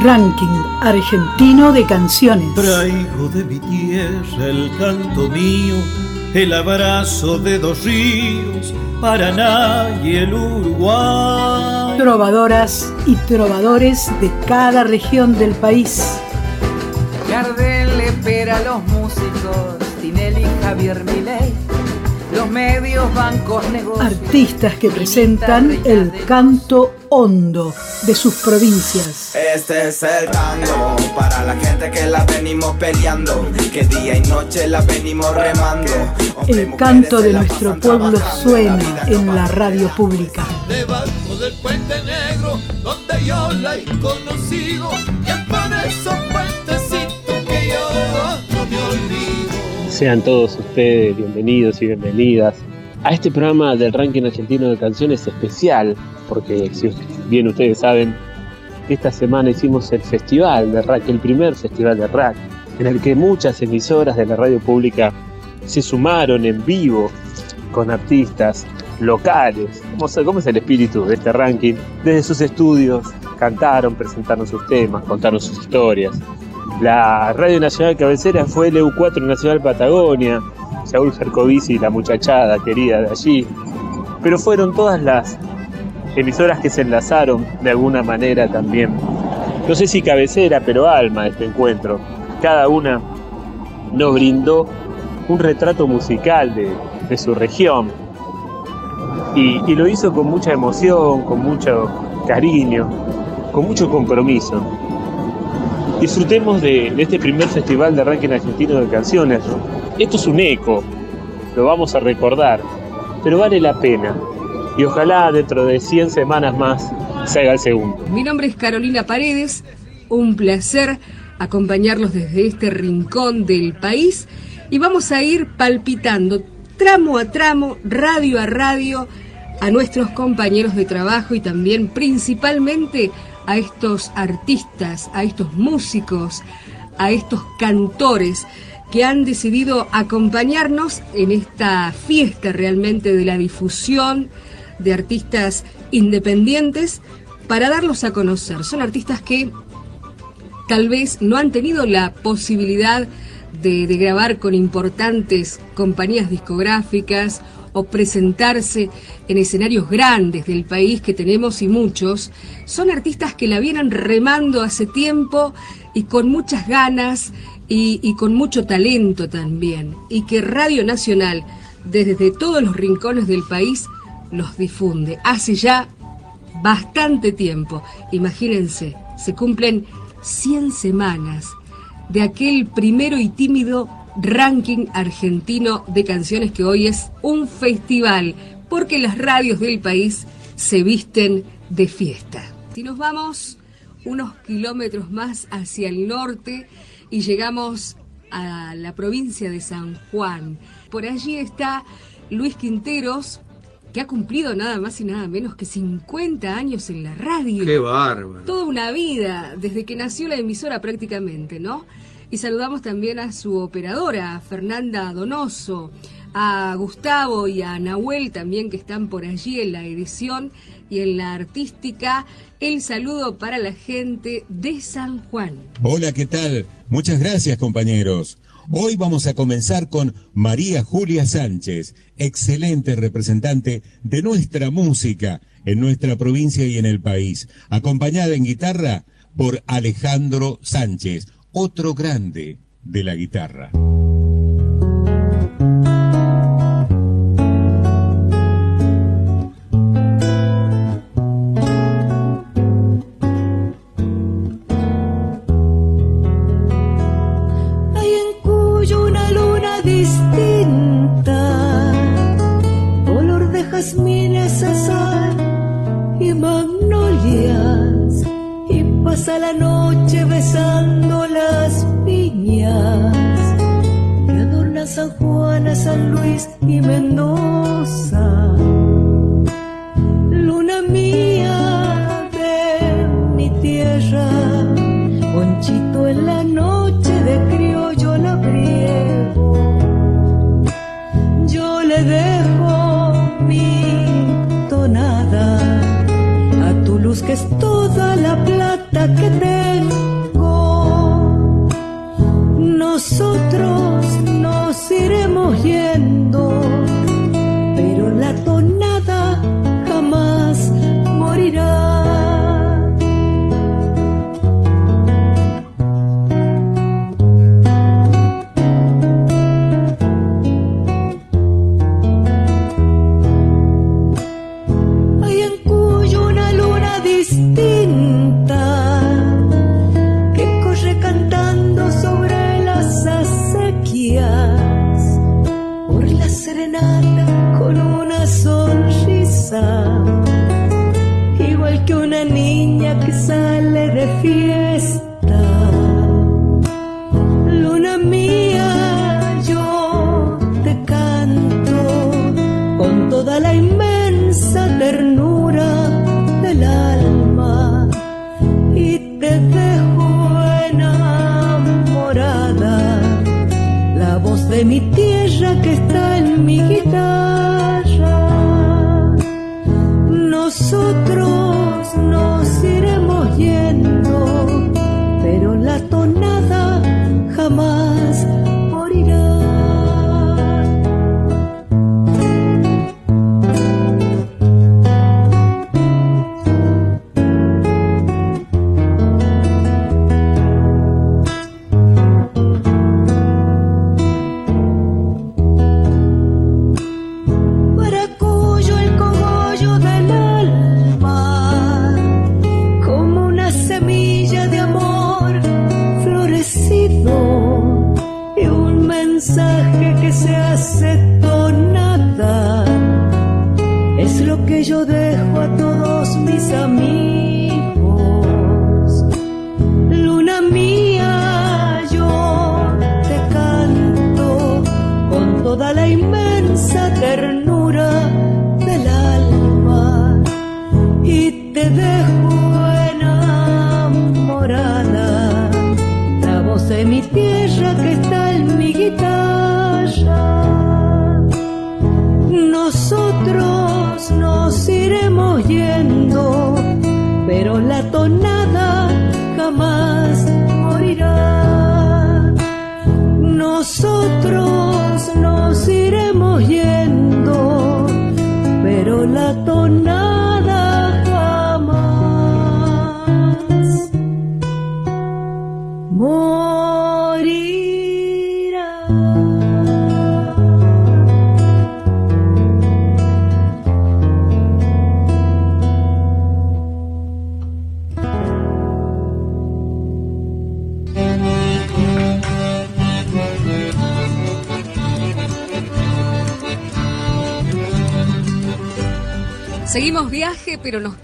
Ranking argentino de canciones. Traigo de mi tierra el canto mío, el abrazo de dos ríos, Paraná y el Uruguay. Trovadoras y trovadores de cada región del país. Gardel espera a los músicos, Tinelli, Javier Milei los medios, bancos, negocios. Artistas que presentan el canto hondo de sus provincias. Este es el tango para la gente que la venimos peleando, que día y noche la venimos remando. El canto de nuestro pueblo suena en la radio pública. Debajo del puente negro, donde yo la he conocido, y por esos puentecitos que yo no me olvido. Sean todos ustedes bienvenidos y bienvenidas a este programa del ranking argentino de canciones especial, porque si bien ustedes saben, esta semana hicimos el festival de rack, el primer festival de rack, en el que muchas emisoras de la radio pública se sumaron en vivo con artistas locales. ¿Cómo es el espíritu de este ranking? Desde sus estudios cantaron, presentaron sus temas, contaron sus historias. La Radio Nacional Cabecera fue el EU4 Nacional Patagonia, Saúl Jercovici y la muchachada querida de allí. Pero fueron todas las emisoras que se enlazaron de alguna manera también. No sé si cabecera, pero alma este encuentro. Cada una nos brindó un retrato musical de, su región. Y, y lo hizo con mucha emoción, con mucho cariño, con mucho compromiso disfrutemos de, este primer festival de ranking argentino de canciones. Esto es un eco, lo vamos a recordar, pero vale la pena. Y ojalá dentro de 100 semanas más se haga el segundo. Mi nombre es Carolina Paredes, un placer acompañarlos desde este rincón del país y vamos a ir palpitando tramo a tramo, radio a radio, a nuestros compañeros de trabajo y también principalmente a estos artistas, a estos músicos, a estos cantores que han decidido acompañarnos en esta fiesta realmente de la difusión de artistas independientes para darlos a conocer. Son artistas que tal vez no han tenido la posibilidad de, grabar con importantes compañías discográficas o presentarse en escenarios grandes del país que tenemos y muchos, son artistas que la vienen remando hace tiempo y con muchas ganas y, con mucho talento también, y que Radio Nacional, desde todos los rincones del país, los difunde. Hace ya bastante tiempo, imagínense, se cumplen 100 semanas de aquel primero y tímido ranking argentino de canciones que hoy es un festival, porque las radios del país se visten de fiesta. Si nos vamos unos kilómetros más hacia el norte y llegamos a la provincia de San Juan, por allí está Luis Quinteros, que ha cumplido nada más y nada menos que 50 años en la radio. ¡Qué bárbaro! Toda una vida, desde que nació la emisora prácticamente, ¿no? Y saludamos también a su operadora, Fernanda Donoso, a Gustavo y a Nahuel también que están por allí en la edición y en la artística. El saludo para la gente de San Juan. Hola, ¿qué tal? Muchas gracias compañeros. Hoy vamos a comenzar con María Julia Sánchez, excelente representante de nuestra música en nuestra provincia y en el país, acompañada en guitarra por Alejandro Sánchez, otro grande de la guitarra. Pasa la noche besando las viñas que adornan San Juan, San Luis y Mendoza.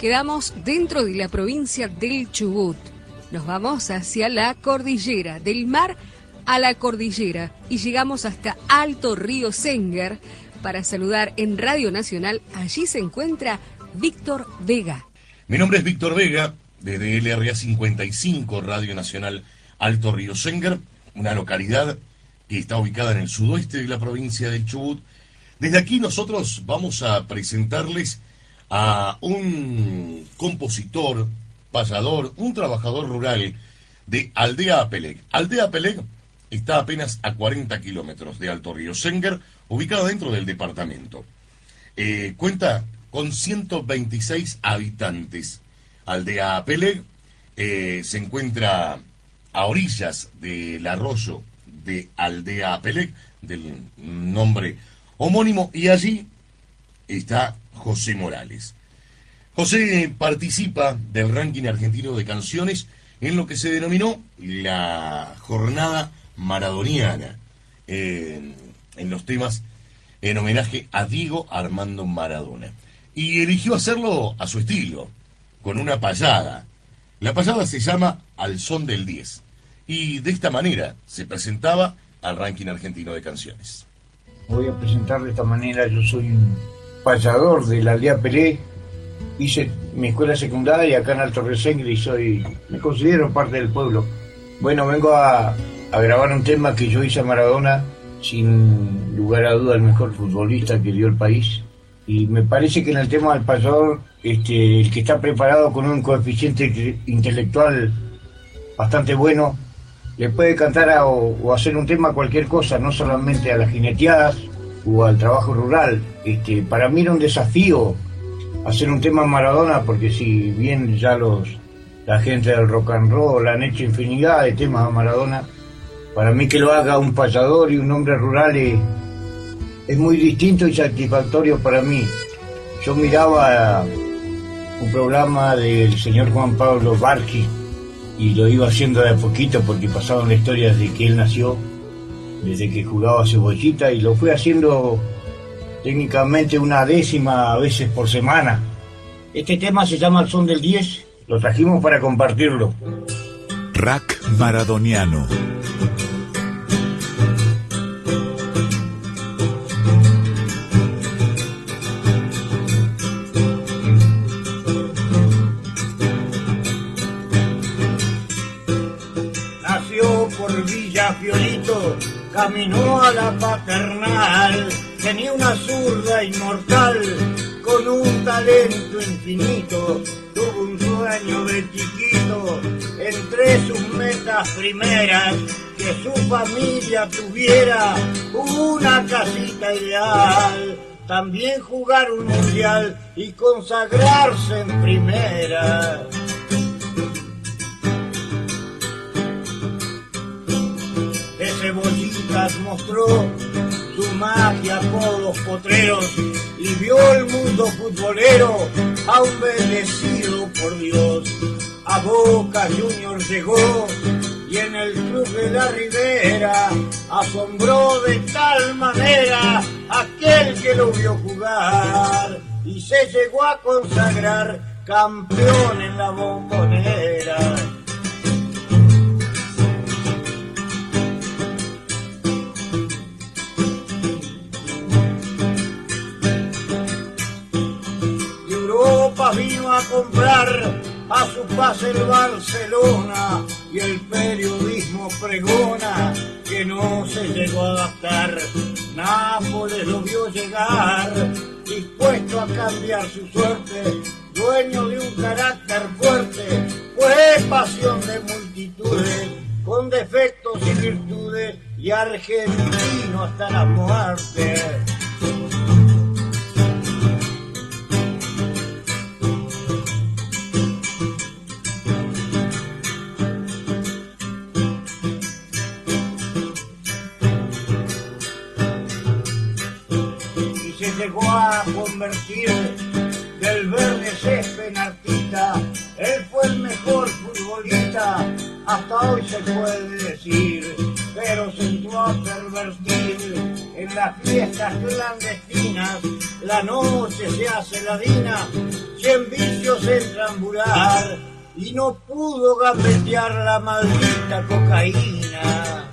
Quedamos dentro de la provincia del Chubut. Nos vamos hacia la cordillera, del mar a la cordillera, y llegamos hasta Alto Río Senger para saludar en Radio Nacional. Allí se encuentra Víctor Vega. Mi nombre es Víctor Vega, desde LRA 55, Radio Nacional Alto Río Senger, una localidad que está ubicada en el sudoeste de la provincia del Chubut. Desde aquí nosotros vamos a presentarles a un compositor, payador, un trabajador rural de Aldea Apelec. Aldea Apelec está apenas a 40 kilómetros de Alto Río Senger, ubicada dentro del departamento. Eh, cuenta con 126 habitantes. Aldea Apelec eh, se encuentra a orillas del arroyo de Aldea Apelec, del nombre homónimo, y allí está José Morales. José participa del ranking argentino de canciones en lo que se denominó la jornada maradoniana, eh, en los temas en homenaje a Diego Armando Maradona. Y eligió hacerlo a su estilo, con una payada. La payada se llama Al son del 10. Y de esta manera se presentaba al ranking argentino de canciones. Voy a presentar de esta manera, yo soy un payador de la aldea Pelé, hice mi escuela secundaria acá en Alto Resengre y soy, me considero parte del pueblo. Bueno, vengo a, grabar un tema que yo hice a Maradona, sin lugar a duda el mejor futbolista que dio el país. Y me parece que en el tema del payador, este, el que está preparado con un coeficiente intelectual bastante bueno, le puede cantar a- o, o hacer un tema a cualquier cosa, no solamente a las jineteadas o al trabajo rural. Este, para mí era un desafío hacer un tema a Maradona, porque si bien ya los la gente del rock and roll han hecho infinidad de temas a Maradona, para mí que lo haga un payador y un hombre rural es, es muy distinto y satisfactorio para mí. Yo miraba un programa del señor Juan Pablo Barqui y lo iba haciendo de a poquito porque pasaban la historia desde que él nació, desde que jugaba cebollita y lo fui haciendo técnicamente una décima a veces por semana. Este tema se llama El Son del 10 Lo trajimos para compartirlo. Rack Maradoniano. Caminó a la paternal, tenía una zurda inmortal con un talento infinito, tuvo un sueño de chiquito, entre sus metas primeras, que su familia tuviera una casita ideal, también jugar un mundial y consagrarse en primera. Mostró su magia por los potreros y vio el mundo futbolero aún bendecido por Dios. A Boca Junior llegó y en el club de la Ribera asombró de tal manera aquel que lo vio jugar y se llegó a consagrar campeón en la bombonera. A comprar a su pase el Barcelona y el periodismo pregona que no se llegó a adaptar. Nápoles lo vio llegar, dispuesto a cambiar su suerte, dueño de un carácter fuerte, fue pasión de multitudes, con defectos y virtudes, y argentino hasta la muerte. Puede decir, pero se entró a pervertir en las fiestas clandestinas. La noche se hace ladina, cien vicios entran a ambular y no pudo gambetear la maldita cocaína.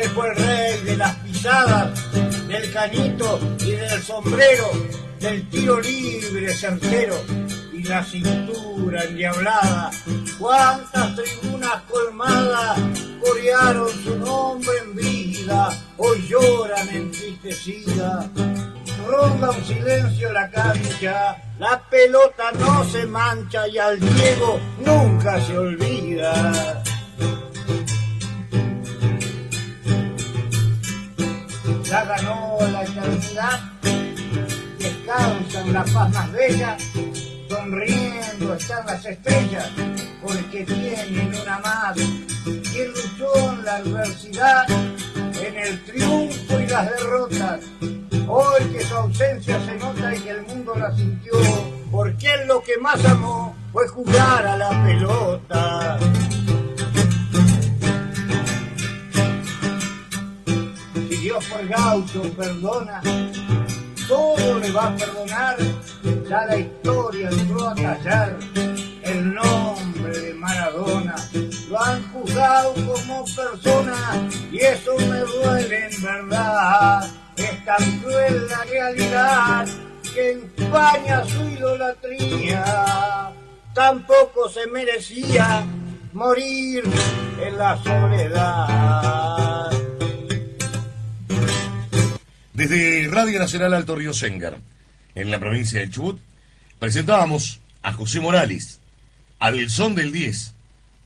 Él fue el rey de las pisadas, del canito y del sombrero, del tiro libre certero y la cintura endiablada. Cuántas tribunas colmadas corearon su nombre en vida, hoy lloran entristecidas. Ronda un silencio la cancha, la pelota no se mancha y al Diego nunca se olvida. ya ganó la eternidad, descansa en la paz más bella, sonriendo están las estrellas, porque tienen una madre, quien luchó en la adversidad, en el triunfo y las derrotas, hoy que su ausencia se nota y que el mundo la sintió, porque él lo que más amó fue jugar a la pelota. Si Dios por gaucho perdona, todo le va a perdonar. Ya la historia entró a callar el nombre de Maradona. Lo han juzgado como persona y eso me duele en verdad. Es tan cruel la realidad que empaña su idolatría. Tampoco se merecía morir en la soledad. Desde Radio Nacional Alto Río Sengar, en la provincia del Chubut, presentábamos a José Morales, al son del 10,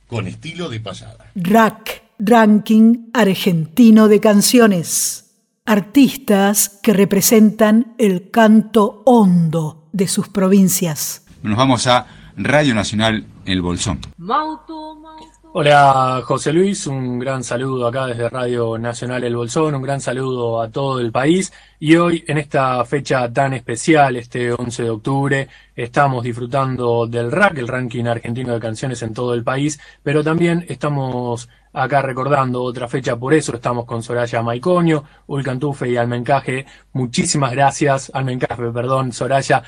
con estilo de pasada. Rack, Ranking Argentino de Canciones. Artistas que representan el canto hondo de sus provincias. Nos vamos a Radio Nacional El Bolsón. Mauto, Mauto, Hola José Luis, un gran saludo acá desde Radio Nacional El Bolsón, un gran saludo a todo el país y hoy en esta fecha tan especial, este 11 de octubre, estamos disfrutando del RAC, el ranking argentino de canciones en todo el país, pero también estamos acá recordando otra fecha, por eso estamos con Soraya Maiconio, Ulcantufe y Almencaje. Muchísimas gracias, Almencaje, perdón, Soraya,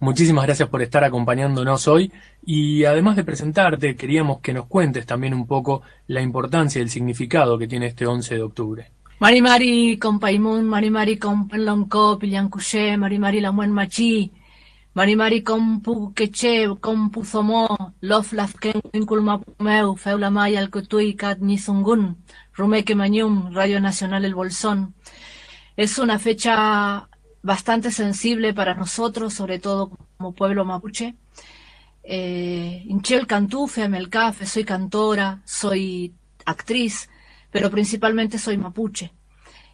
Muchísimas gracias por estar acompañándonos hoy y además de presentarte, queríamos que nos cuentes también un poco la importancia y el significado que tiene este 11 de octubre. Mari Mari con Paimun, Mari Mari con Penlonco, Pillancuché, Mari Mari la Muen Machi, Mari Mari con Puqueche, con Puzomo, Lof Lafken, Inculmapumeu, Feula Maya, Alcotui, Kat Nizungun, Rumeque Mañum, Radio Nacional El Bolsón. Es una fecha bastante sensible para nosotros, sobre todo como pueblo mapuche. Eh, el Cantufe, Melcafe, soy cantora, soy actriz, pero principalmente soy mapuche.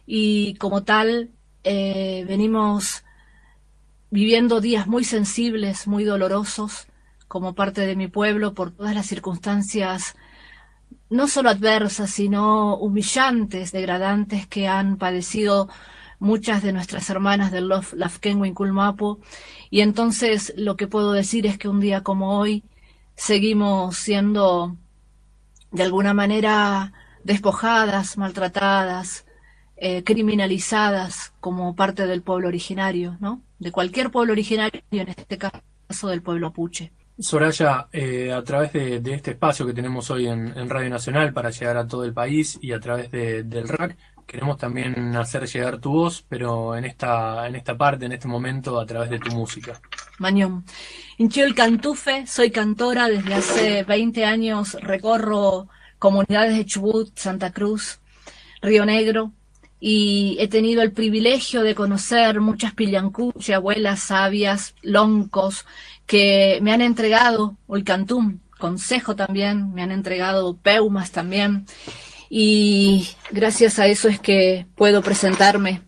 Y como tal, eh, venimos viviendo días muy sensibles, muy dolorosos, como parte de mi pueblo, por todas las circunstancias, no solo adversas, sino humillantes, degradantes que han padecido muchas de nuestras hermanas del Lafkenwin Kulmapo, y entonces lo que puedo decir es que un día como hoy seguimos siendo de alguna manera despojadas, maltratadas, eh, criminalizadas como parte del pueblo originario, ¿no? De cualquier pueblo originario, en este caso del pueblo apuche. Soraya, eh, a través de, este espacio que tenemos hoy en, Radio Nacional para llegar a todo el país y a través del RAC, queremos también hacer llegar tu voz, pero en esta, en esta parte, en este momento, a través de tu música. Mañón. Hinchio el Cantufe, soy cantora, desde hace 20 años recorro comunidades de Chubut, Santa Cruz, Río Negro, y he tenido el privilegio de conocer muchas pillancuche, abuelas sabias, loncos, que me han entregado Ulcantum, consejo también, me han entregado peumas también, y gracias a eso es que puedo presentarme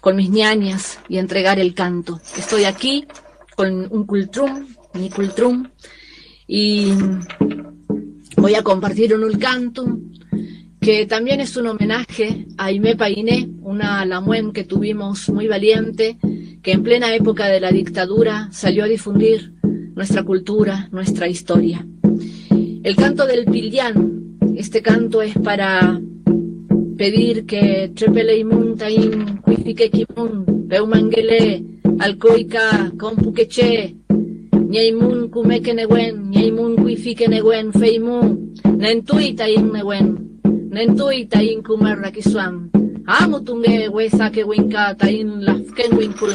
con mis ñañas y entregar el canto. Estoy aquí con un cultrum, mi cultrum, y voy a compartir un ulcantum que también es un homenaje a Aimé Painé, una lamuen que tuvimos muy valiente, que en plena época de la dictadura salió a difundir nuestra cultura, nuestra historia. El canto del Pilián este canto es para pedir que Trepele Tain Kuifike Kimun, Peumangele, Alcoica, Compuqueche, Ñeimun Kumeke Neguen, Ñeimun Kuifike Neguen, Feimu, Nentui Tain Neguen, Nentui Tain Kumerra Kisuan, Amutunge Wesa que Winka Tain Lafken Winkul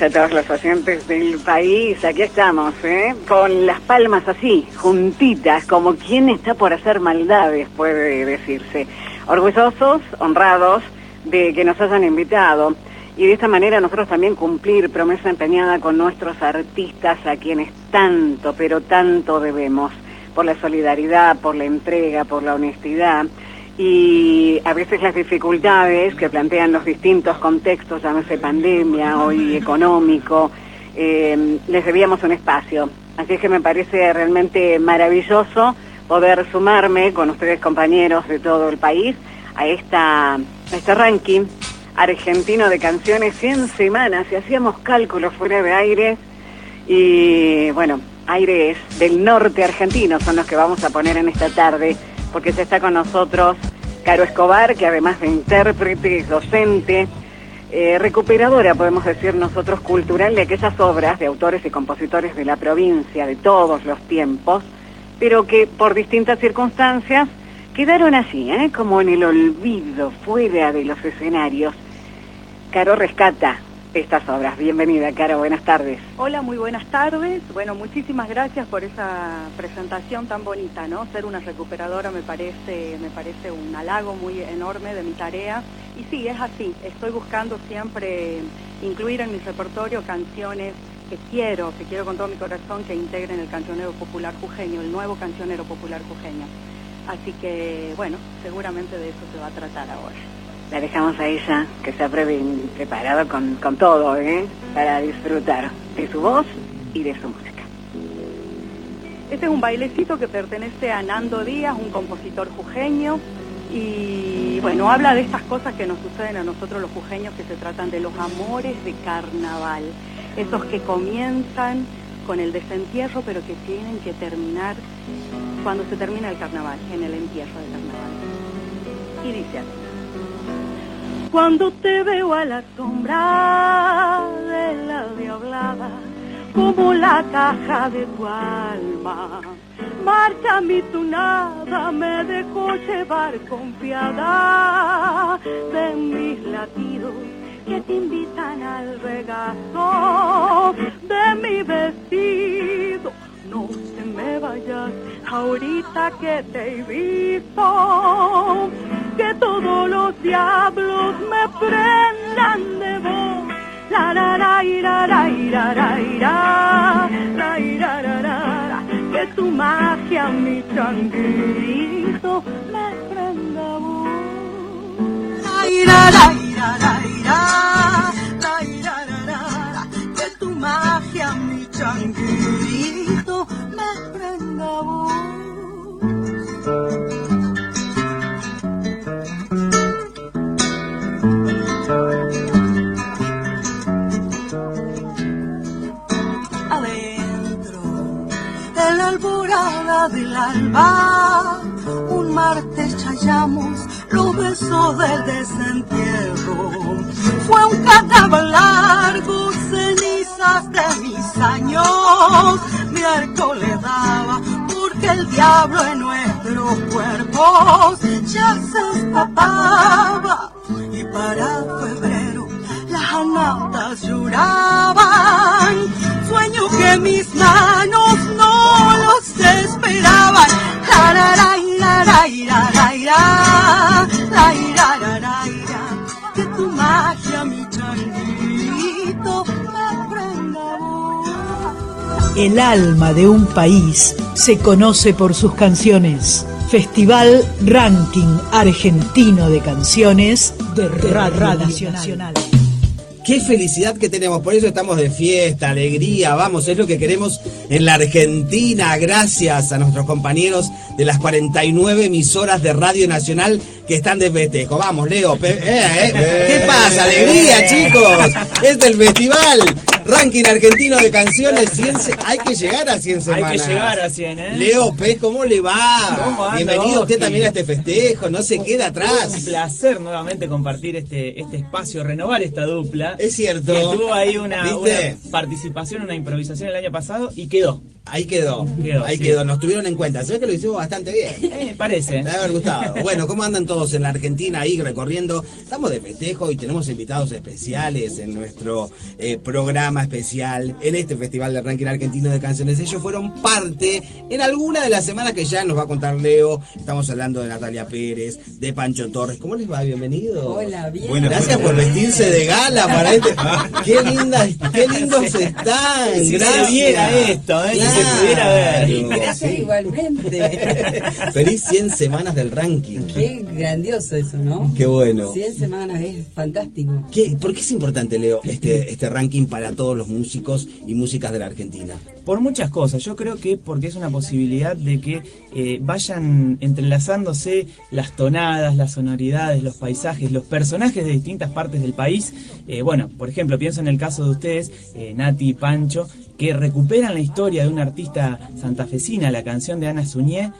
A todos los pacientes del país. Aquí estamos, ¿eh? con las palmas así, juntitas, como quien está por hacer maldades, puede decirse. Orgullosos, honrados de que nos hayan invitado y de esta manera nosotros también cumplir promesa empeñada con nuestros artistas a quienes tanto, pero tanto debemos, por la solidaridad, por la entrega, por la honestidad y a veces las dificultades que plantean los distintos contextos, llámese pandemia, hoy económico, eh, les debíamos un espacio. Así es que me parece realmente maravilloso poder sumarme con ustedes compañeros de todo el país a, esta, a este ranking argentino de canciones 100 semanas. Y hacíamos cálculos fuera de aire. Y bueno, aires del norte argentino son los que vamos a poner en esta tarde, porque ya está con nosotros Caro Escobar, que además de intérprete, es docente, eh, recuperadora, podemos decir nosotros, cultural de aquellas obras de autores y compositores de la provincia de todos los tiempos, pero que por distintas circunstancias quedaron así, ¿eh? como en el olvido, fuera de los escenarios. Caro rescata estas obras. Bienvenida, Caro, buenas tardes. Hola, muy buenas tardes. Bueno, muchísimas gracias por esa presentación tan bonita, ¿no? Ser una recuperadora me parece, me parece un halago muy enorme de mi tarea. Y sí, es así. Estoy buscando siempre incluir en mi repertorio canciones que quiero, que quiero con todo mi corazón que integren el cancionero popular jujeño, el nuevo cancionero popular jujeño. Así que, bueno, seguramente de eso se va a tratar ahora. La dejamos a ella, que se ha pre- preparado con, con todo, ¿eh? Para disfrutar de su voz y de su música. Este es un bailecito que pertenece a Nando Díaz, un compositor jujeño, y bueno, habla de estas cosas que nos suceden a nosotros los jujeños, que se tratan de los amores de carnaval, esos que comienzan con el desentierro, pero que tienen que terminar cuando se termina el carnaval, en el entierro del carnaval. Y dice así. Cuando te veo a la sombra de la diablada, como la caja de tu alma, marcha mi tunada, me dejó llevar confiada de mis latidos que te invitan al regazo de mi vestido. No te me vayas ahorita que te he visto, que todos los diablos me prendan de vos. La la la ira la ira la ira la ira la la que tu magia mi changuito me prenda vos. La ira la ira la ira tu magia mi changuito me prenda vos. del alba. Un martes chayamos los besos del desentierro. Fue un carnaval largo, de mis años. Miércoles daba porque el diablo en nuestros cuerpos ya se escapaba. Y para febrero las anatas lloraban. Sueño que mis manos no los esperaban. La, la, la, ira, la, ira, la, ira, la, ira, la, la, ira. Que tu magia, mi changuito, El alma de un país se conoce por sus canciones. Festival Ranking Argentino de Canciones de Radio Nacional. Qué felicidad que tenemos, por eso estamos de fiesta, alegría, vamos, es lo que queremos en la Argentina, gracias a nuestros compañeros de las 49 emisoras de Radio Nacional que están de festejo. Vamos, Leo, eh, eh, ¿qué pasa? Alegría, chicos, es del festival. Ranking argentino de canciones, 100 se- hay que llegar a 100 Hay semanas. que llegar a 100, ¿eh? Leo Pez, ¿cómo le va? ¿Cómo anda, Bienvenido usted también a este festejo, no se queda Un atrás. placer nuevamente compartir este, este espacio, renovar esta dupla. Es cierto. Que tuvo ahí una participación, una improvisación el año pasado y quedó. Ahí quedó, Quedó, ahí sí. quedó, nos tuvieron en cuenta. Se ve que lo hicimos bastante bien. Eh, parece. Me haber gustado. Bueno, ¿cómo andan todos en la Argentina ahí recorriendo? Estamos de festejo y tenemos invitados especiales en nuestro eh, programa especial en este Festival de Ranking Argentino de Canciones. Ellos fueron parte en alguna de las semanas que ya nos va a contar Leo. Estamos hablando de Natalia Pérez, de Pancho Torres. ¿Cómo les va? Bienvenido. Hola, bien. Bueno, gracias por vestirse de gala para este. Qué lindas, qué lindos están. Si se gracias. viera esto, ¿eh? Se Claro. pudiera ver. Gracias igualmente. Feliz 100 semanas del ranking. Qué grandioso eso, ¿no? Qué bueno. 100 semanas es fantástico. ¿Qué- ¿Por qué es importante, Leo, este, este ranking para todos los músicos y músicas de la Argentina? Por muchas cosas, yo creo que porque es una posibilidad de que eh, vayan entrelazándose las tonadas, las sonoridades, los paisajes, los personajes de distintas partes del país. Eh, bueno, por ejemplo, pienso en el caso de ustedes, eh, Nati y Pancho, que recuperan la historia de una artista santafesina, la canción de Ana Suñé,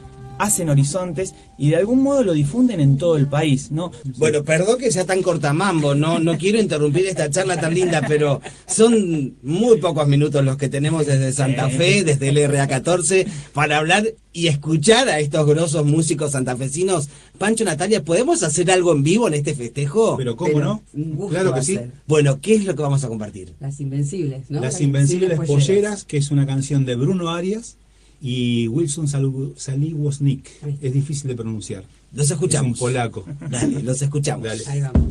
hacen horizontes y de algún modo lo difunden en todo el país, ¿no? Bueno, perdón que sea tan cortamambo, no, no quiero interrumpir esta charla tan linda, pero son muy pocos minutos los que tenemos desde Santa Fe, desde el RA14, para hablar y escuchar a estos grosos músicos santafesinos. Pancho, Natalia, ¿podemos hacer algo en vivo en este festejo? Pero ¿cómo no? Un gusto Claro que sí. ser. Bueno, ¿qué es lo que vamos a compartir? Las Invencibles, ¿no? Las Invencibles Polleras. Polleras, que es una canción de Bruno Arias y Wilson Saliwoznik. Es difícil de pronunciar. Los escuchamos. Es un polaco. Dale, los escuchamos. Dale. Ahí vamos.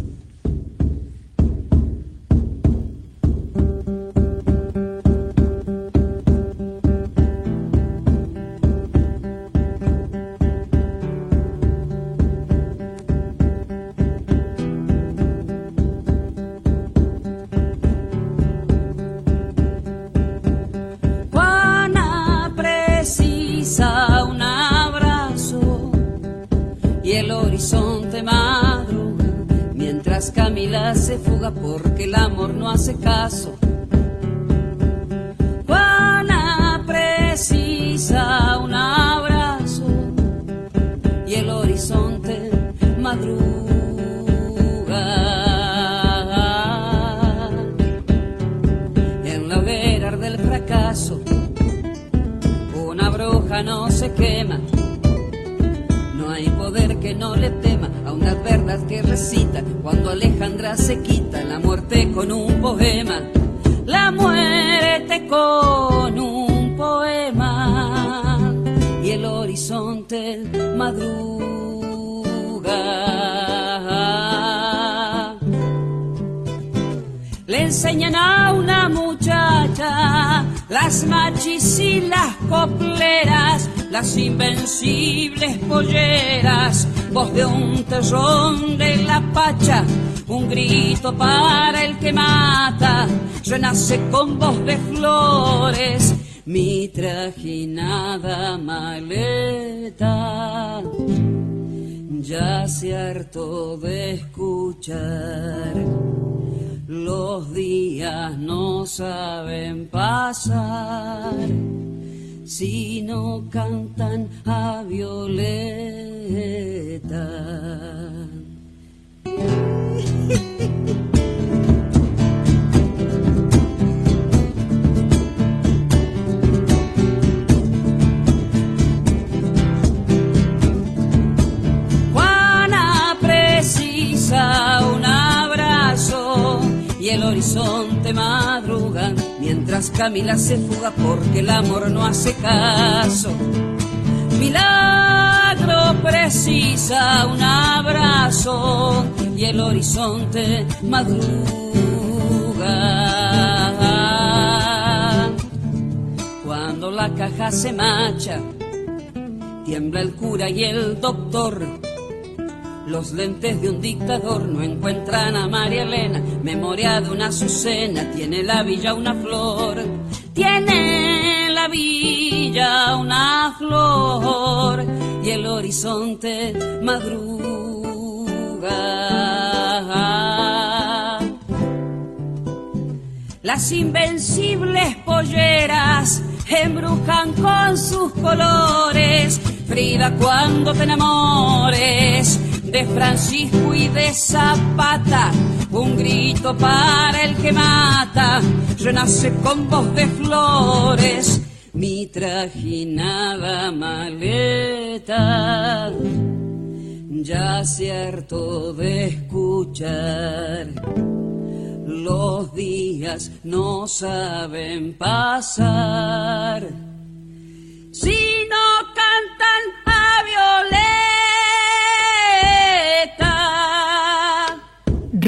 Enseñan a una muchacha las machis y las copleras, las invencibles polleras, voz de un terrón de la pacha, un grito para el que mata, renace con voz de flores, mi trajinada maleta. Ya se hartó de escuchar los días no saben pasar si no cantan a Violeta. Juana precisa el horizonte madruga mientras Camila se fuga porque el amor no hace caso. Milagro precisa un abrazo y el horizonte madruga. Cuando la caja se marcha, tiembla el cura y el doctor. Los lentes de un dictador no encuentran a María Elena, memoria de una azucena, tiene la villa una flor, tiene la villa una flor y el horizonte madruga. Las invencibles polleras embrujan con sus colores. Frida, cuando te enamores de Francisco y de Zapata, un grito para el que mata, renace con voz de flores. Mi trajinada maleta, ya hartó de escuchar. Los días no saben pasar si no cantan a Violeta.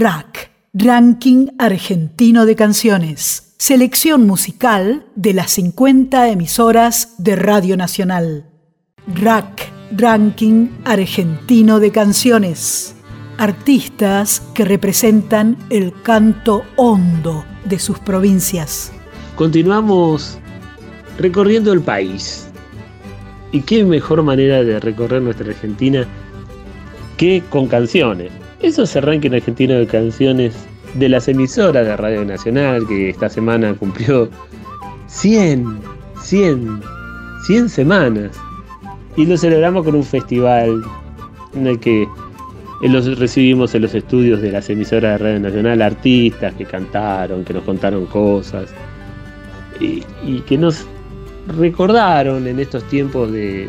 RAC, Ranking Argentino de Canciones. Selección musical de las 50 emisoras de Radio Nacional. RAC, Ranking Argentino de Canciones. Artistas que representan el canto hondo de sus provincias. Continuamos recorriendo el país. ¿Y qué mejor manera de recorrer nuestra Argentina que con canciones? Eso es el ranking argentino de canciones de las emisoras de Radio Nacional, que esta semana cumplió 100, 100, 100 semanas. Y lo celebramos con un festival en el que los recibimos en los estudios de las emisoras de Radio Nacional artistas que cantaron, que nos contaron cosas y, y que nos recordaron en estos tiempos de,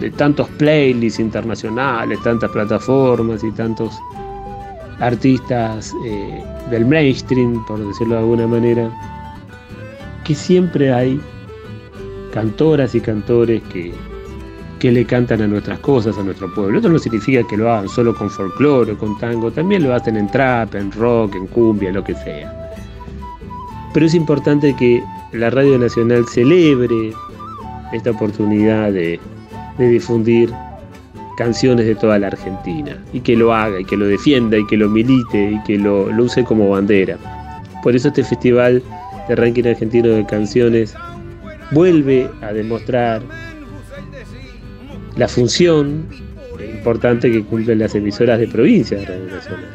de tantos playlists internacionales, tantas plataformas y tantos artistas eh, del mainstream, por decirlo de alguna manera, que siempre hay cantoras y cantores que, que le cantan a nuestras cosas, a nuestro pueblo. Esto no significa que lo hagan solo con folclore o con tango, también lo hacen en trap, en rock, en cumbia, lo que sea. Pero es importante que la Radio Nacional celebre esta oportunidad de, de difundir canciones de toda la Argentina y que lo haga y que lo defienda y que lo milite y que lo, use como bandera. Por eso este festival de ranking argentino de canciones vuelve a demostrar la función importante que cumplen las emisoras de provincia de Radio Nacional.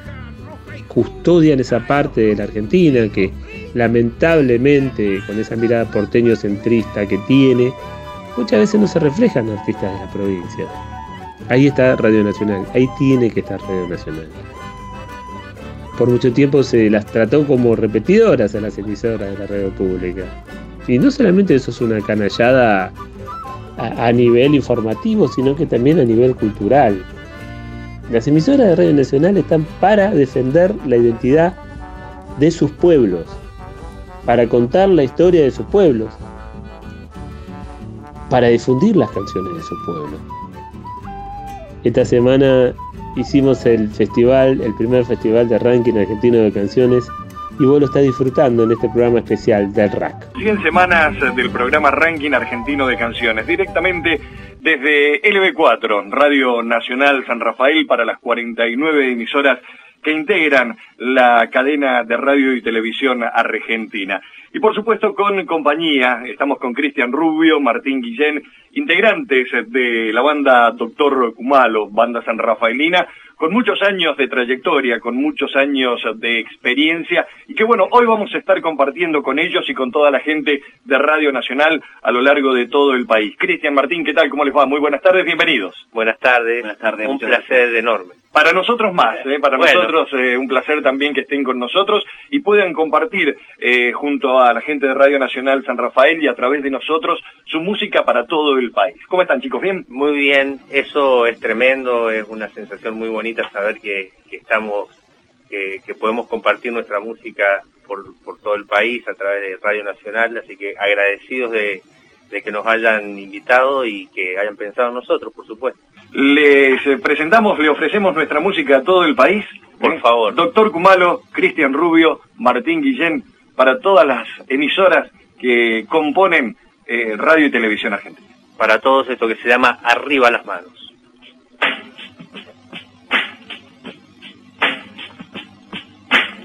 Custodian esa parte de la Argentina que lamentablemente con esa mirada porteño centrista que tiene, muchas veces no se reflejan artistas de la provincia. Ahí está Radio Nacional, ahí tiene que estar Radio Nacional. Por mucho tiempo se las trató como repetidoras a las emisoras de la radio pública. Y no solamente eso es una canallada a, a nivel informativo, sino que también a nivel cultural. Las emisoras de Radio Nacional están para defender la identidad de sus pueblos, para contar la historia de sus pueblos, para difundir las canciones de su pueblo. Esta semana hicimos el festival, el primer festival de ranking argentino de canciones, y vos lo estás disfrutando en este programa especial del RAC. 100 semanas del programa Ranking Argentino de Canciones, directamente desde LB4, Radio Nacional San Rafael, para las 49 emisoras que integran la cadena de radio y televisión argentina. Y por supuesto con compañía, estamos con Cristian Rubio, Martín Guillén, integrantes de la banda Doctor Kumalo, banda san rafaelina, con muchos años de trayectoria, con muchos años de experiencia, y que bueno, hoy vamos a estar compartiendo con ellos y con toda la gente de Radio Nacional a lo largo de todo el país. Cristian Martín, ¿qué tal? ¿Cómo les va? Muy buenas tardes, bienvenidos. Buenas tardes. Buenas tardes. Un placer enorme. Para nosotros más, ¿eh? para Bueno. nosotros eh, un placer también que estén con nosotros y puedan compartir eh, junto a la gente de Radio Nacional San Rafael y a través de nosotros su música para todo el país. ¿Cómo están chicos? ¿Bien? Muy bien, eso es tremendo, es una sensación muy bonita saber que, que estamos, que, que podemos compartir nuestra música por, por todo el país a través de Radio Nacional, así que agradecidos de, de que nos hayan invitado y que hayan pensado en nosotros, por supuesto. Les eh, presentamos, le ofrecemos nuestra música a todo el país. Por ¿eh? favor. Doctor Kumalo, Cristian Rubio, Martín Guillén, para todas las emisoras que componen eh, Radio y Televisión Argentina. Para todos esto que se llama Arriba las manos.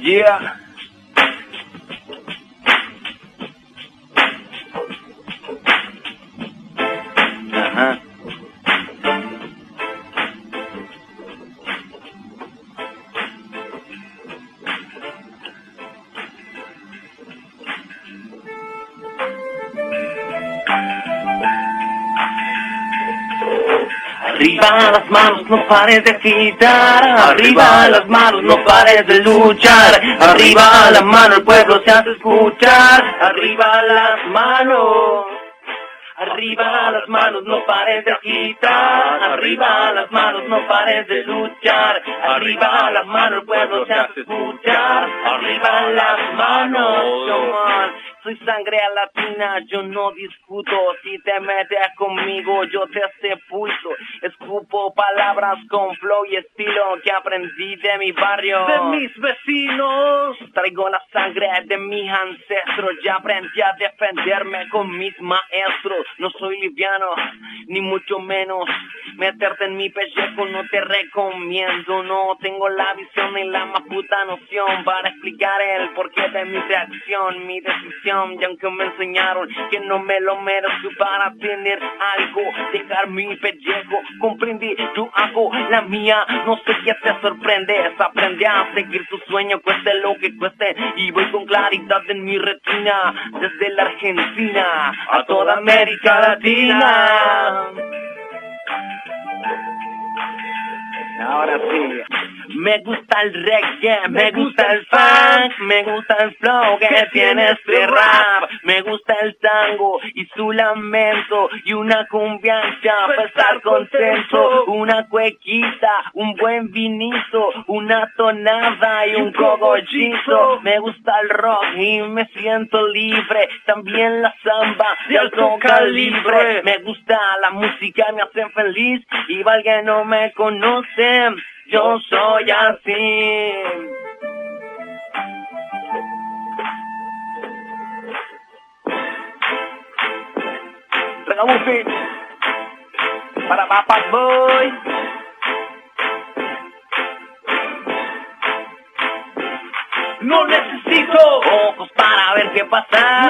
Yeah. Ajá. Arriba las manos, no pares de agitar. Arriba las manos, no pares de luchar. Arriba la mano, el pueblo se hace escuchar. Arriba las manos. Arriba las manos, no pares de agitar. Arriba las manos, no pares de luchar. Arriba las manos, el pueblo escuchar. Arriba las manos. Soy sangre latina, yo no discuto. Si te metes conmigo, yo te sepulto. Escupo palabras con flow y estilo que aprendí de mi barrio. De mis vecinos. Traigo la sangre de mis ancestros. Ya aprendí a defenderme con mis maestros. No soy liviano, ni mucho menos. Meterte en mi pellejo no te recomiendo. No tengo la visión ni la más puta noción para explicar el porqué de mi reacción, mi decisión. Y aunque me enseñaron que no me lo merezco para tener algo, dejar mi pellejo, comprendí, yo hago la mía. No sé qué te sorprende, aprende a seguir tu sueño, cueste lo que cueste. Y voy con claridad en mi retina, desde la Argentina a toda América Latina. Ahora sí. Me gusta el reggae, me gusta el funk, me gusta el flow que tiene este rap, me gusta el tango y su lamento y una cumbiancha para estar contento, una cuequita, un buen vinito, una tonada y un cogollito. Me gusta el rock y me siento libre, también la samba de alto calibre. Me gusta la música, me hace feliz y valga no me yo soy así. Regamufi para Papa Boy. No necesito ojos para ver qué pasa.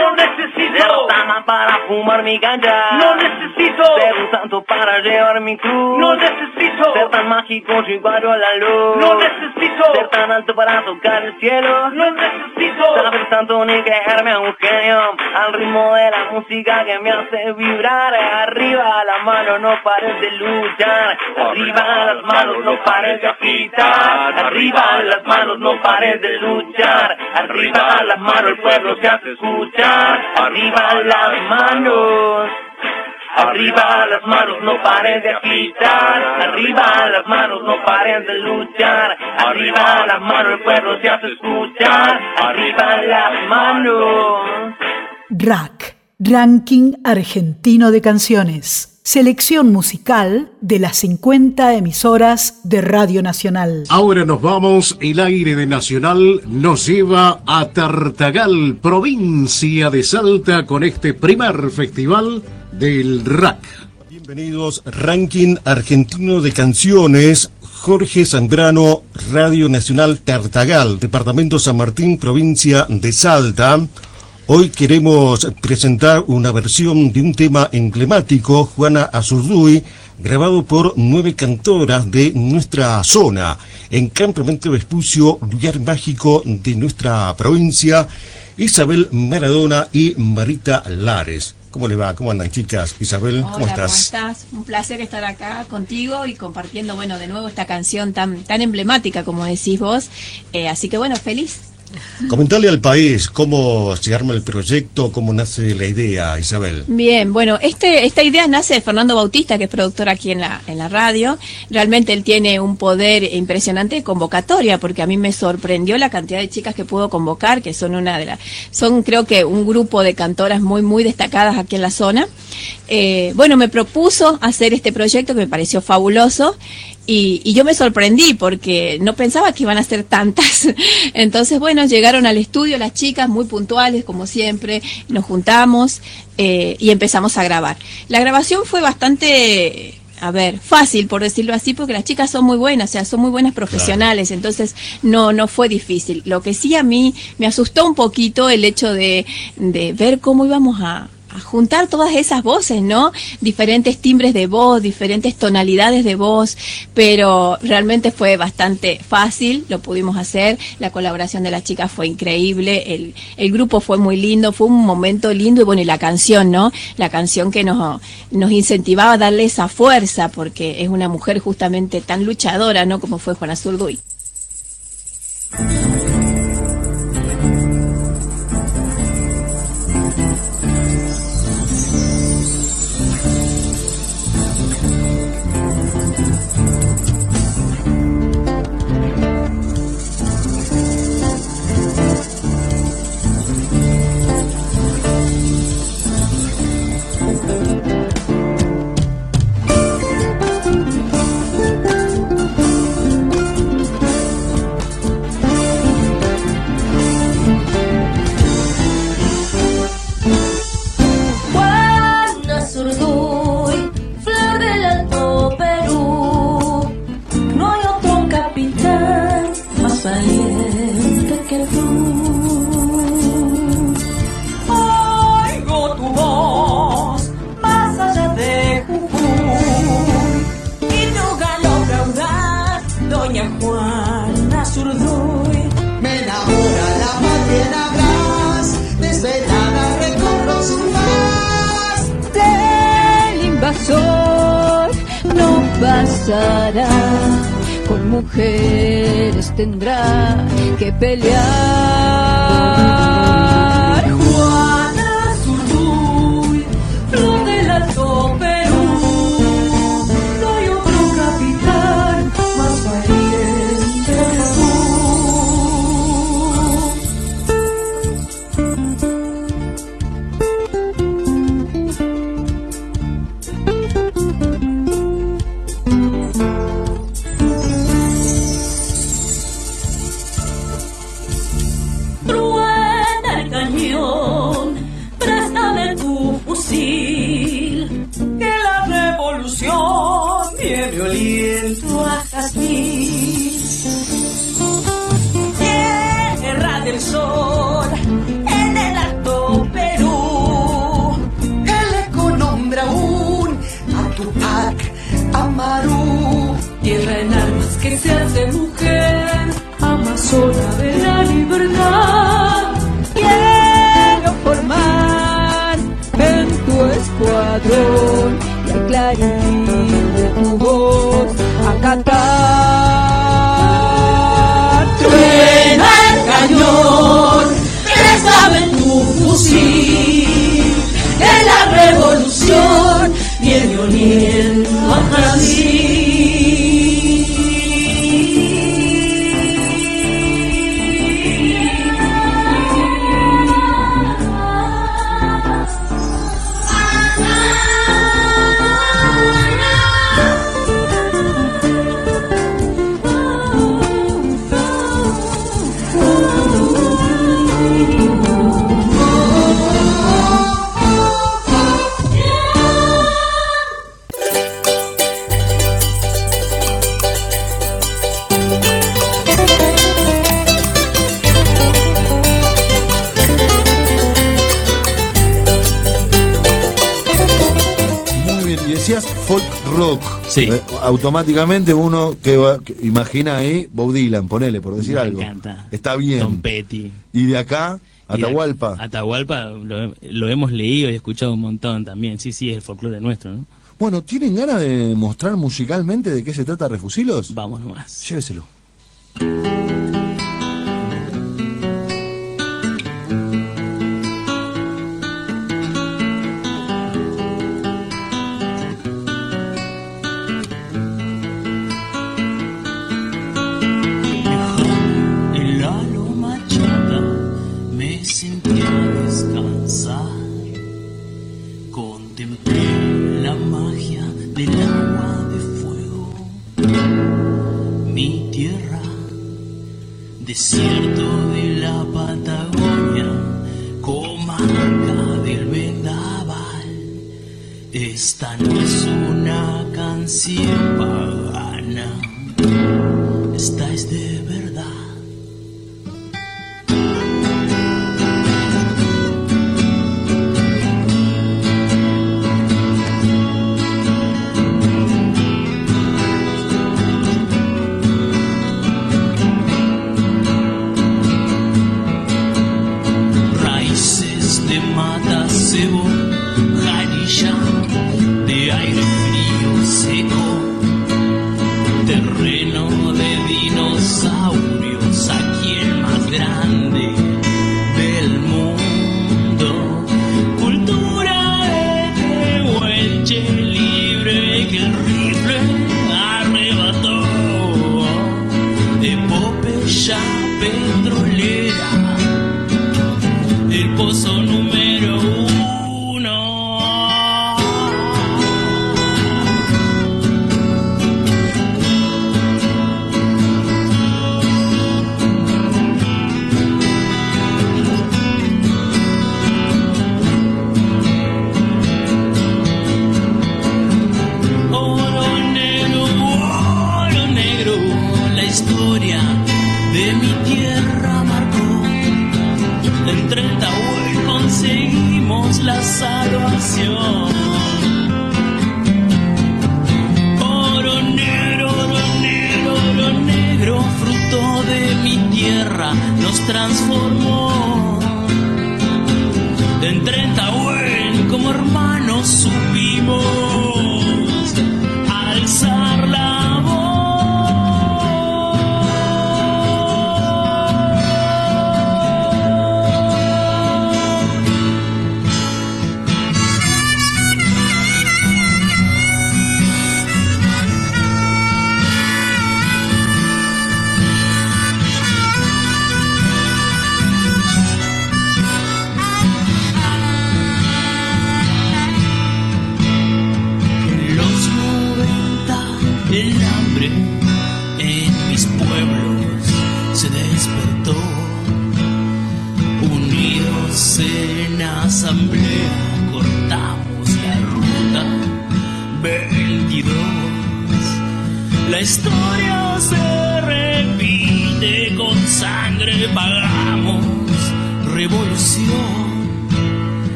Para fumar mi ganja. No necesito ser un santo para llevar mi cruz. No necesito ser tan mágico igual a la luz. No necesito ser tan alto para tocar el cielo. No necesito saber tanto ni creerme a un genio. Al ritmo de la música que me hace vibrar. Arriba la mano no pares de luchar. Arriba las manos no pares de agitar. Arriba las manos no pares de luchar. Arriba las manos, el pueblo se hace escuchar. Arriba las manos. Arriba las manos, no paren de agitar. Arriba las manos, no paren de luchar. Arriba las manos, el pueblo se hace escuchar. Arriba las manos. RAC, Ranking Argentino de Canciones. Selección musical de las 50 emisoras de Radio Nacional. Ahora nos vamos, el aire de Nacional nos lleva a Tartagal, provincia de Salta, con este primer festival del RAC. Bienvenidos, Ranking Argentino de Canciones. Jorge Zambrano, Radio Nacional Tartagal, Departamento San Martín, provincia de Salta. Hoy queremos presentar una versión de un tema emblemático, Juana Azurduy, grabado por nueve cantoras de nuestra zona, en Campamento Vespucio, lugar mágico de nuestra provincia, Isabel Maradona y Marita Lares. ¿Cómo le va? ¿Cómo andan chicas? Isabel, ¿cómo estás? ¿cómo estás? Un placer estar acá contigo y compartiendo, bueno, de nuevo esta canción tan, tan emblemática como decís vos. Eh, así que bueno, feliz. Comentarle al país cómo se arma el proyecto, cómo nace la idea, Isabel. Bien, bueno, este, esta idea nace de Fernando Bautista, que es productor aquí en la, en la radio. Realmente él tiene un poder impresionante de convocatoria, porque a mí me sorprendió la cantidad de chicas que pudo convocar, que son una de las, son creo que un grupo de cantoras muy, muy destacadas aquí en la zona. Eh, bueno, me propuso hacer este proyecto que me pareció fabuloso y, y yo me sorprendí porque no pensaba que iban a ser tantas. Entonces, bueno, llegaron al estudio las chicas muy puntuales, como siempre, nos juntamos eh, y empezamos a grabar. La grabación fue bastante a ver, fácil por decirlo así, porque las chicas son muy buenas, o sea, son muy buenas profesionales, entonces no, no fue difícil. Lo que sí a mí me asustó un poquito el hecho de, de ver cómo íbamos a, juntar todas esas voces, ¿no? Diferentes timbres de voz, diferentes tonalidades de voz, pero realmente fue bastante fácil, lo pudimos hacer, la colaboración de las chicas fue increíble, el, el grupo fue muy lindo, fue un momento lindo y bueno, y la canción, ¿no? La canción que nos, nos incentivaba a darle esa fuerza, porque es una mujer justamente tan luchadora, ¿no? Como fue Juana Zurduy. mujeres tendrá que pelear. Sí. Automáticamente uno que, va, imagina ahí Bob Dylan, ponele, por decir Me algo. Encanta. Está bien. Tom Petty. Y de acá, Atahualpa. De, Atahualpa lo, lo, hemos leído y escuchado un montón también. Sí, sí, es el folclore nuestro, ¿no? Bueno, ¿tienen ganas de mostrar musicalmente de qué se trata Refusilos? Vamos nomás. Lléveselo. desierto de la Patagonia, comarca del vendaval. Esta no es una canción pagana.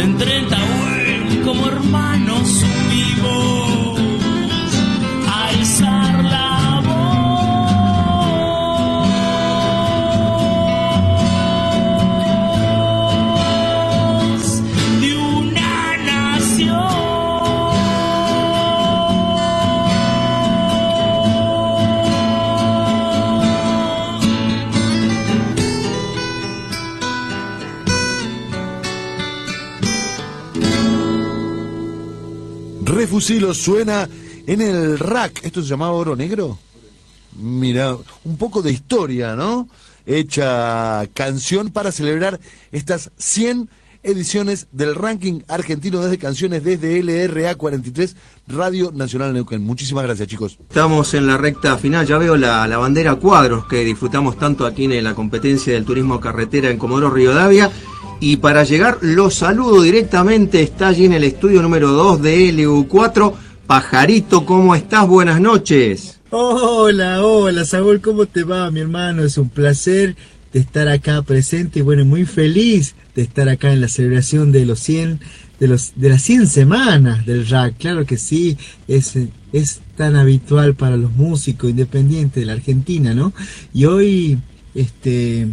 En 30 Refusilo suena en el rack. ¿Esto se llamaba Oro Negro? Mira, un poco de historia, ¿no? Hecha canción para celebrar estas 100 ediciones del ranking argentino desde canciones desde LRA 43 Radio Nacional Neuquén. Muchísimas gracias, chicos. Estamos en la recta final, ya veo la, la bandera cuadros que disfrutamos tanto aquí en la competencia del turismo carretera en Comodoro Rivadavia. Y para llegar, los saludo directamente, está allí en el estudio número 2 de LU4. Pajarito, ¿cómo estás? Buenas noches. Hola, hola, Saúl, ¿cómo te va, mi hermano? Es un placer de estar acá presente y bueno, muy feliz de estar acá en la celebración de los 100, de los de las 100 semanas del rack. Claro que sí, es, es tan habitual para los músicos independientes de la Argentina, ¿no? Y hoy, este,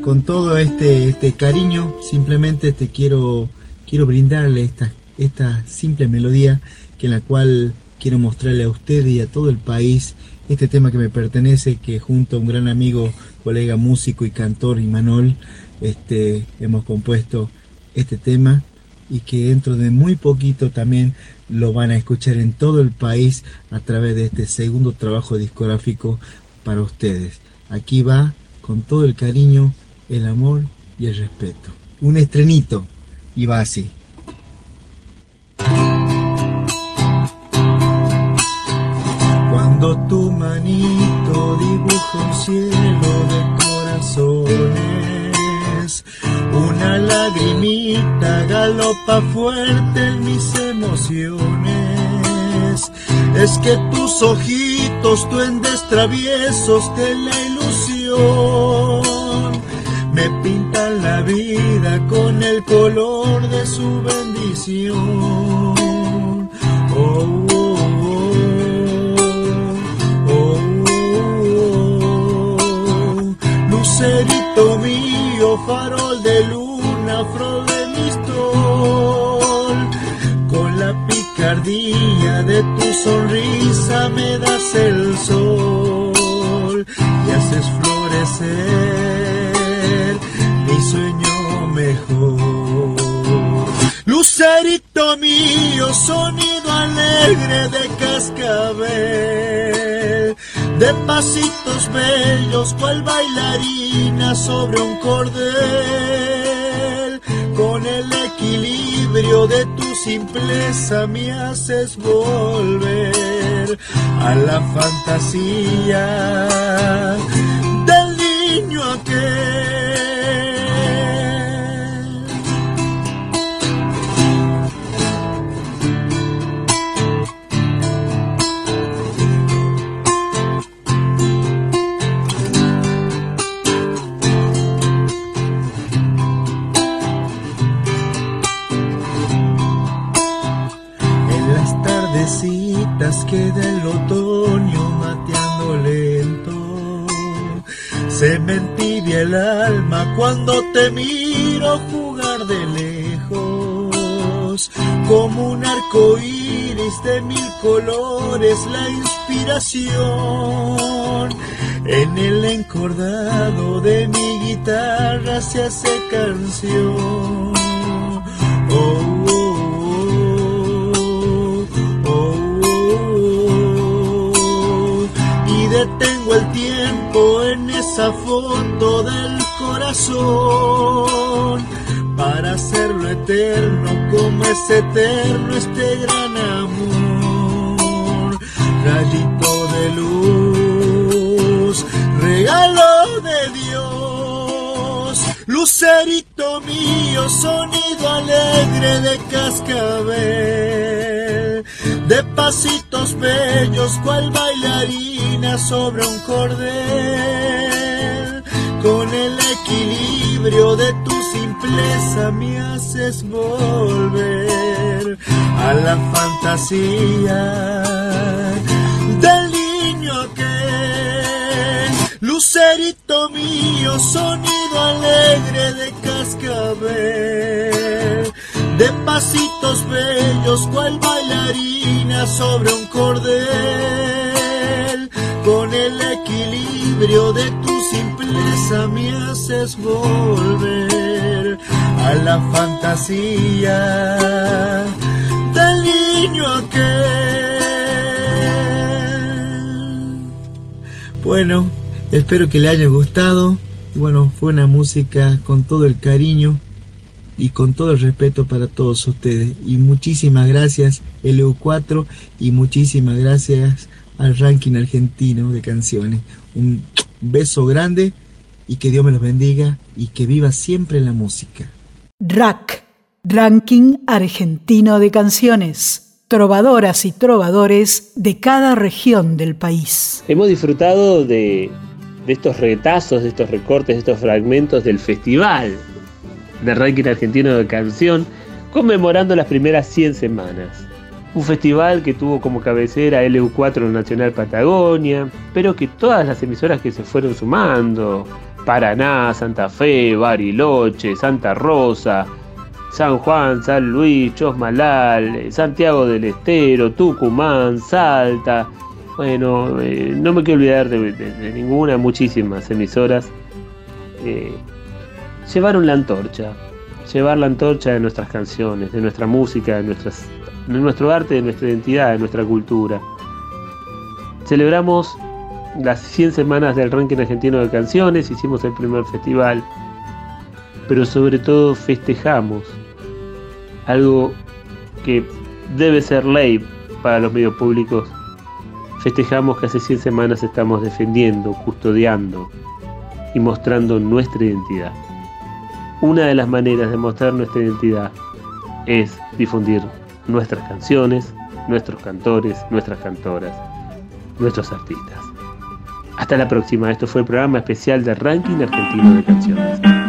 con todo este, este cariño, simplemente te quiero, quiero brindarle esta, esta simple melodía que en la cual quiero mostrarle a usted y a todo el país este tema que me pertenece, que junto a un gran amigo, colega músico y cantor Imanol, este, hemos compuesto este tema y que dentro de muy poquito también lo van a escuchar en todo el país a través de este segundo trabajo discográfico para ustedes. Aquí va con todo el cariño, el amor y el respeto. Un estrenito y va así. Cuando tu manito dibuja un cielo de corazones, una lagrimita galopa fuerte en mis emociones. Es que tus ojitos, duendes traviesos de la ilusión, me pintan la vida con el color de su bendición. Oh, oh, oh, oh, oh. Lucerito mío, farol de luna, flor de mistol, con la picardía de tu sonrisa me das el sol y haces florecer mejor. Lucerito mío, sonido alegre de cascabel, de pasitos bellos, cual bailarina sobre un cordel, con el equilibrio de tu simpleza me haces volver a la fantasía me entibia el alma cuando te miro jugar de lejos. Como un arco iris de mil colores, la inspiración. En el encordado de mi guitarra se hace canción. Oh, oh, oh, oh. Detengo el tiempo en esa foto del corazón. Para hacerlo eterno como es eterno este gran amor. Rayito de luz, regalo de Dios, lucerito mío, sonido alegre de cascabel, de pasitos bellos, cual bailarina sobre un cordel, con el equilibrio de tu simpleza me haces volver a la fantasía del niño aquel, lucerito mío, sonido alegre de cascabel, de pasitos bellos, cual bailarina sobre un cordel, con el equilibrio de tu simpleza me haces volver a la fantasía del niño aquel. Bueno, espero que le haya gustado. Bueno, fue una música con todo el cariño y con todo el respeto para todos ustedes. Y muchísimas gracias LU4 y muchísimas gracias al ranking argentino de canciones. Un beso grande y que Dios me los bendiga y que viva siempre la música. RAC, Ranking Argentino de Canciones. Trovadoras y trovadores de cada región del país. Hemos disfrutado de, de estos retazos, de estos recortes, de estos fragmentos del festival de ranking argentino de canción, conmemorando las primeras 100 semanas. Un festival que tuvo como cabecera LU4 Nacional Patagonia, pero que todas las emisoras que se fueron sumando, Paraná, Santa Fe, Bariloche, Santa Rosa, San Juan, San Luis, Chosmalal, Santiago del Estero, Tucumán, Salta. Bueno, eh, no me quiero olvidar de ninguna, muchísimas emisoras. eh, llevaron la antorcha, llevar la antorcha de nuestras canciones, de nuestra música, de, nuestras, de nuestro arte, de nuestra identidad, de nuestra cultura. Celebramos las 100 semanas del ranking argentino de canciones, hicimos el primer festival, pero sobre todo festejamos algo que debe ser ley para los medios públicos. Festejamos que hace 100 semanas estamos defendiendo, custodiando y mostrando nuestra identidad. Una de las maneras de mostrar nuestra identidad es difundir nuestras canciones, nuestros cantores, nuestras cantoras, nuestros artistas. Hasta la próxima, esto fue el programa especial de Ranking Argentino de Canciones.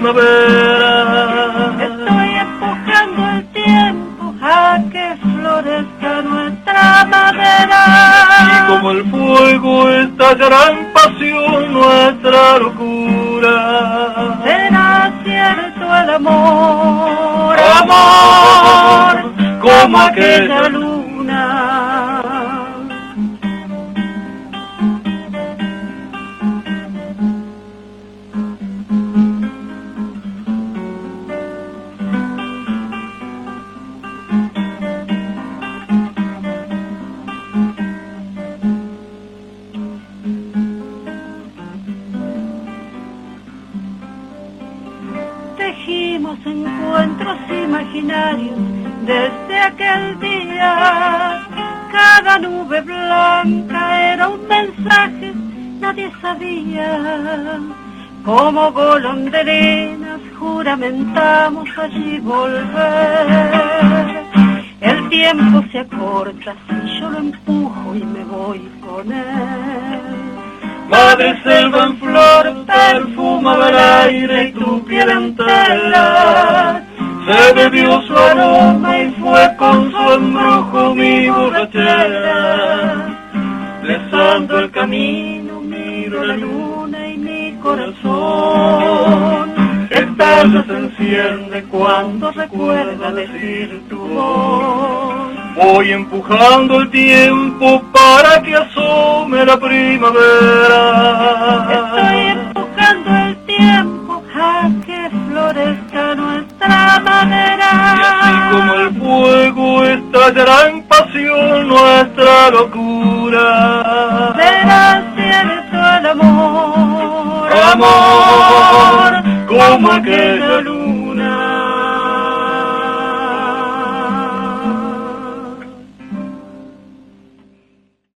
Primavera. Estoy empujando el tiempo a que florezca nuestra como el fuego estallará en pasión nuestra locura. Será cierto el amor, Amor, como aquella luna. Juramentamos allí volver. El tiempo se acorta si yo lo empujo y me voy con él. Madre selva en flor, perfuma el aire y tu piel entera. Se bebió su aroma y fue con su embrujo mi borrachera. Besando el camino, miro la luna Enciende cuando recuerda decir tu voz. Voy empujando el tiempo para que asome la primavera. Estoy empujando el tiempo a que florezca nuestra madera. Y así como el fuego estallará en pasión nuestra locura. Será cierto el amor, Amor, como luz.